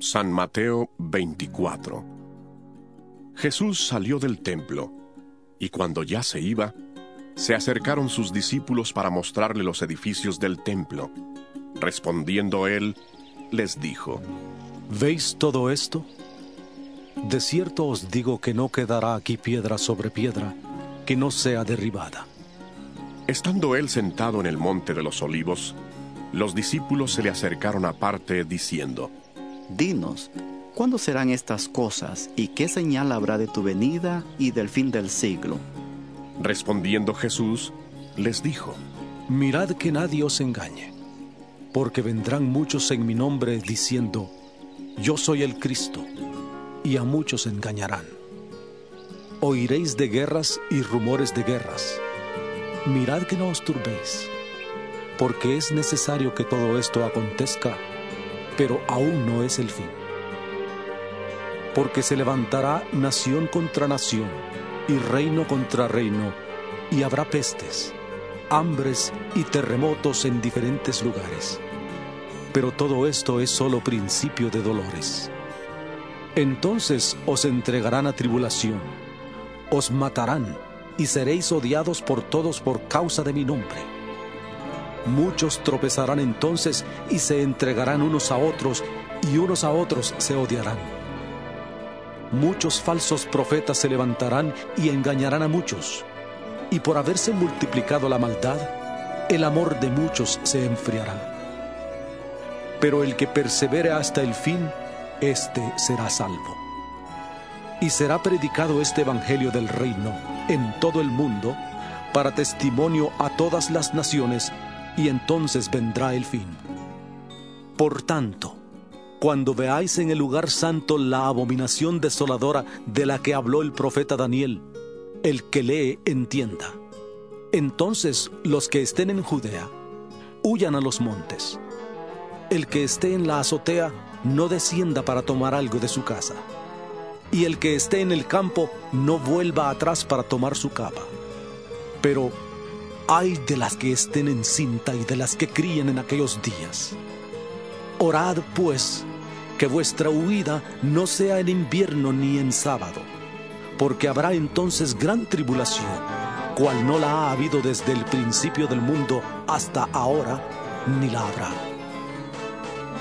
San Mateo 24 Jesús salió del templo, y cuando ya se iba, se acercaron sus discípulos para mostrarle los edificios del templo. Respondiendo él, les dijo, ¿Veis todo esto? De cierto os digo que no quedará aquí piedra sobre piedra que no sea derribada. Estando él sentado en el monte de los olivos, los discípulos se le acercaron aparte diciendo, Dinos, ¿cuándo serán estas cosas y qué señal habrá de tu venida y del fin del siglo? Respondiendo Jesús, les dijo, Mirad que nadie os engañe, porque vendrán muchos en mi nombre diciendo, Yo soy el Cristo, y a muchos engañarán. Oiréis de guerras y rumores de guerras. Mirad que no os turbéis, porque es necesario que todo esto acontezca pero aún no es el fin. Porque se levantará nación contra nación y reino contra reino, y habrá pestes, hambres y terremotos en diferentes lugares. Pero todo esto es solo principio de dolores. Entonces os entregarán a tribulación, os matarán y seréis odiados por todos por causa de mi nombre Muchos tropezarán entonces y se entregarán unos a otros y unos a otros se odiarán. Muchos falsos profetas se levantarán y engañarán a muchos. Y por haberse multiplicado la maldad, el amor de muchos se enfriará. Pero el que persevere hasta el fin, éste será salvo. Y será predicado este Evangelio del reino en todo el mundo para testimonio a todas las naciones y entonces vendrá el fin. Por tanto, cuando veáis en el lugar santo la abominación desoladora de la que habló el profeta Daniel, el que lee entienda. Entonces los que estén en Judea, huyan a los montes. El que esté en la azotea, no descienda para tomar algo de su casa. Y el que esté en el campo, no vuelva atrás para tomar su capa. Pero Ay de las que estén en cinta y de las que críen en aquellos días. Orad, pues, que vuestra huida no sea en invierno ni en sábado, porque habrá entonces gran tribulación, cual no la ha habido desde el principio del mundo hasta ahora, ni la habrá.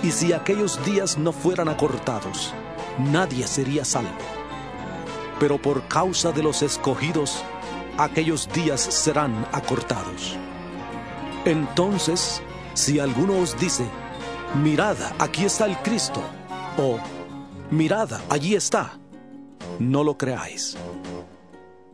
Y si aquellos días no fueran acortados, nadie sería salvo. Pero por causa de los escogidos, aquellos días serán acortados. Entonces, si alguno os dice, mirad, aquí está el Cristo, o mirad, allí está, no lo creáis.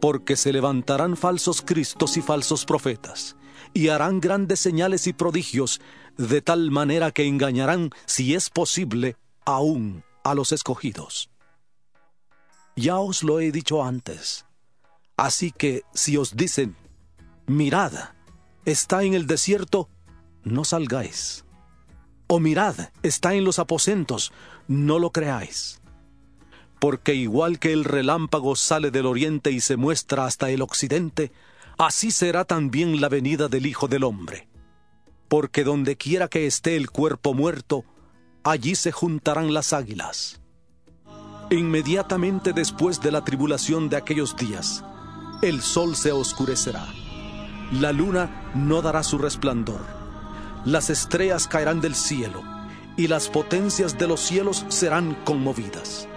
Porque se levantarán falsos cristos y falsos profetas, y harán grandes señales y prodigios, de tal manera que engañarán, si es posible, aún a los escogidos. Ya os lo he dicho antes Así que si os dicen, mirad, está en el desierto, no salgáis. O mirad, está en los aposentos, no lo creáis. Porque igual que el relámpago sale del oriente y se muestra hasta el occidente, así será también la venida del Hijo del Hombre. Porque donde quiera que esté el cuerpo muerto, allí se juntarán las águilas. Inmediatamente después de la tribulación de aquellos días, el sol se oscurecerá, la luna no dará su resplandor, las estrellas caerán del cielo, y las potencias de los cielos serán conmovidas.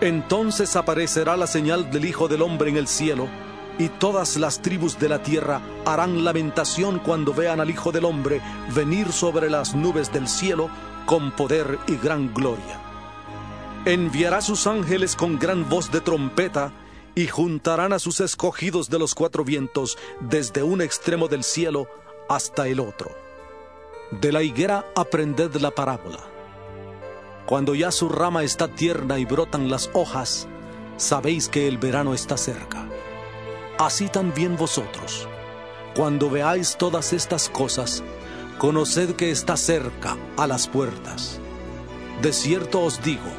Entonces aparecerá la señal del Hijo del Hombre en el cielo, y todas las tribus de la tierra harán lamentación cuando vean al Hijo del Hombre venir sobre las nubes del cielo con poder y gran gloria. Enviará sus ángeles con gran voz de trompeta, y juntarán a sus escogidos de los cuatro vientos desde un extremo del cielo hasta el otro. De la higuera aprended la parábola. Cuando ya su rama está tierna y brotan las hojas, sabéis que el verano está cerca. Así también vosotros, cuando veáis todas estas cosas, conoced que está cerca a las puertas. De cierto os digo,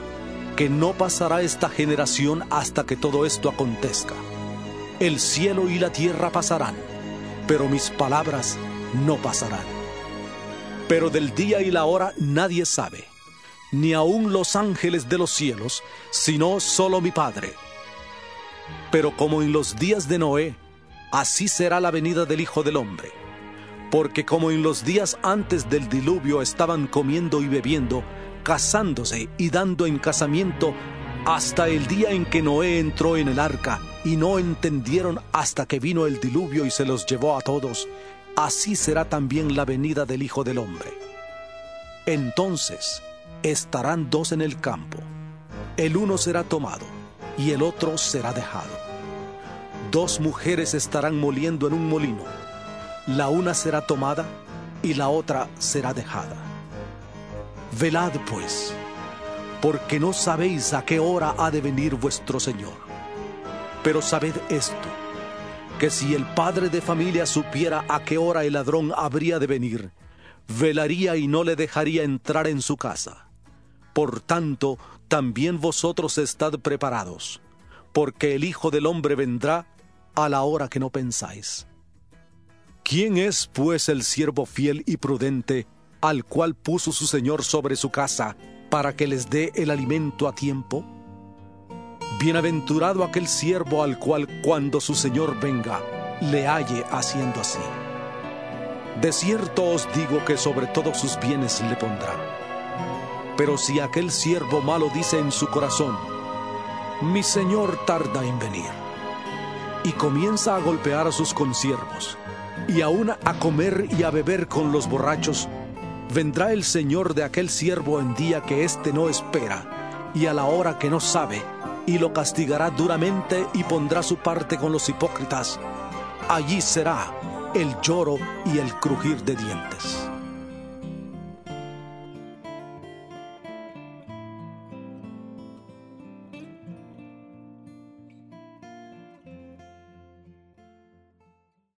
que no pasará esta generación hasta que todo esto acontezca. El cielo y la tierra pasarán, pero mis palabras no pasarán. Pero del día y la hora nadie sabe, ni aun los ángeles de los cielos, sino solo mi Padre. Pero como en los días de Noé, así será la venida del Hijo del Hombre. Porque como en los días antes del diluvio estaban comiendo y bebiendo, casándose y dando en casamiento hasta el día en que Noé entró en el arca y no entendieron hasta que vino el diluvio y se los llevó a todos, así será también la venida del Hijo del Hombre. Entonces estarán dos en el campo, el uno será tomado y el otro será dejado. Dos mujeres estarán moliendo en un molino, la una será tomada y la otra será dejada. Velad pues, porque no sabéis a qué hora ha de venir vuestro Señor. Pero sabed esto, que si el padre de familia supiera a qué hora el ladrón habría de venir, velaría y no le dejaría entrar en su casa. Por tanto, también vosotros estad preparados, porque el Hijo del Hombre vendrá a la hora que no pensáis. ¿Quién es pues el siervo fiel y prudente al cual puso su Señor sobre su casa para que les dé el alimento a tiempo? Bienaventurado aquel siervo al cual cuando su Señor venga, le halle haciendo así. De cierto os digo que sobre todos sus bienes le pondrá. Pero si aquel siervo malo dice en su corazón, mi Señor tarda en venir, y comienza a golpear a sus consiervos, y aún a comer y a beber con los borrachos, vendrá el Señor de aquel siervo en día que éste no espera y a la hora que no sabe, y lo castigará duramente y pondrá su parte con los hipócritas. Allí será el lloro y el crujir de dientes.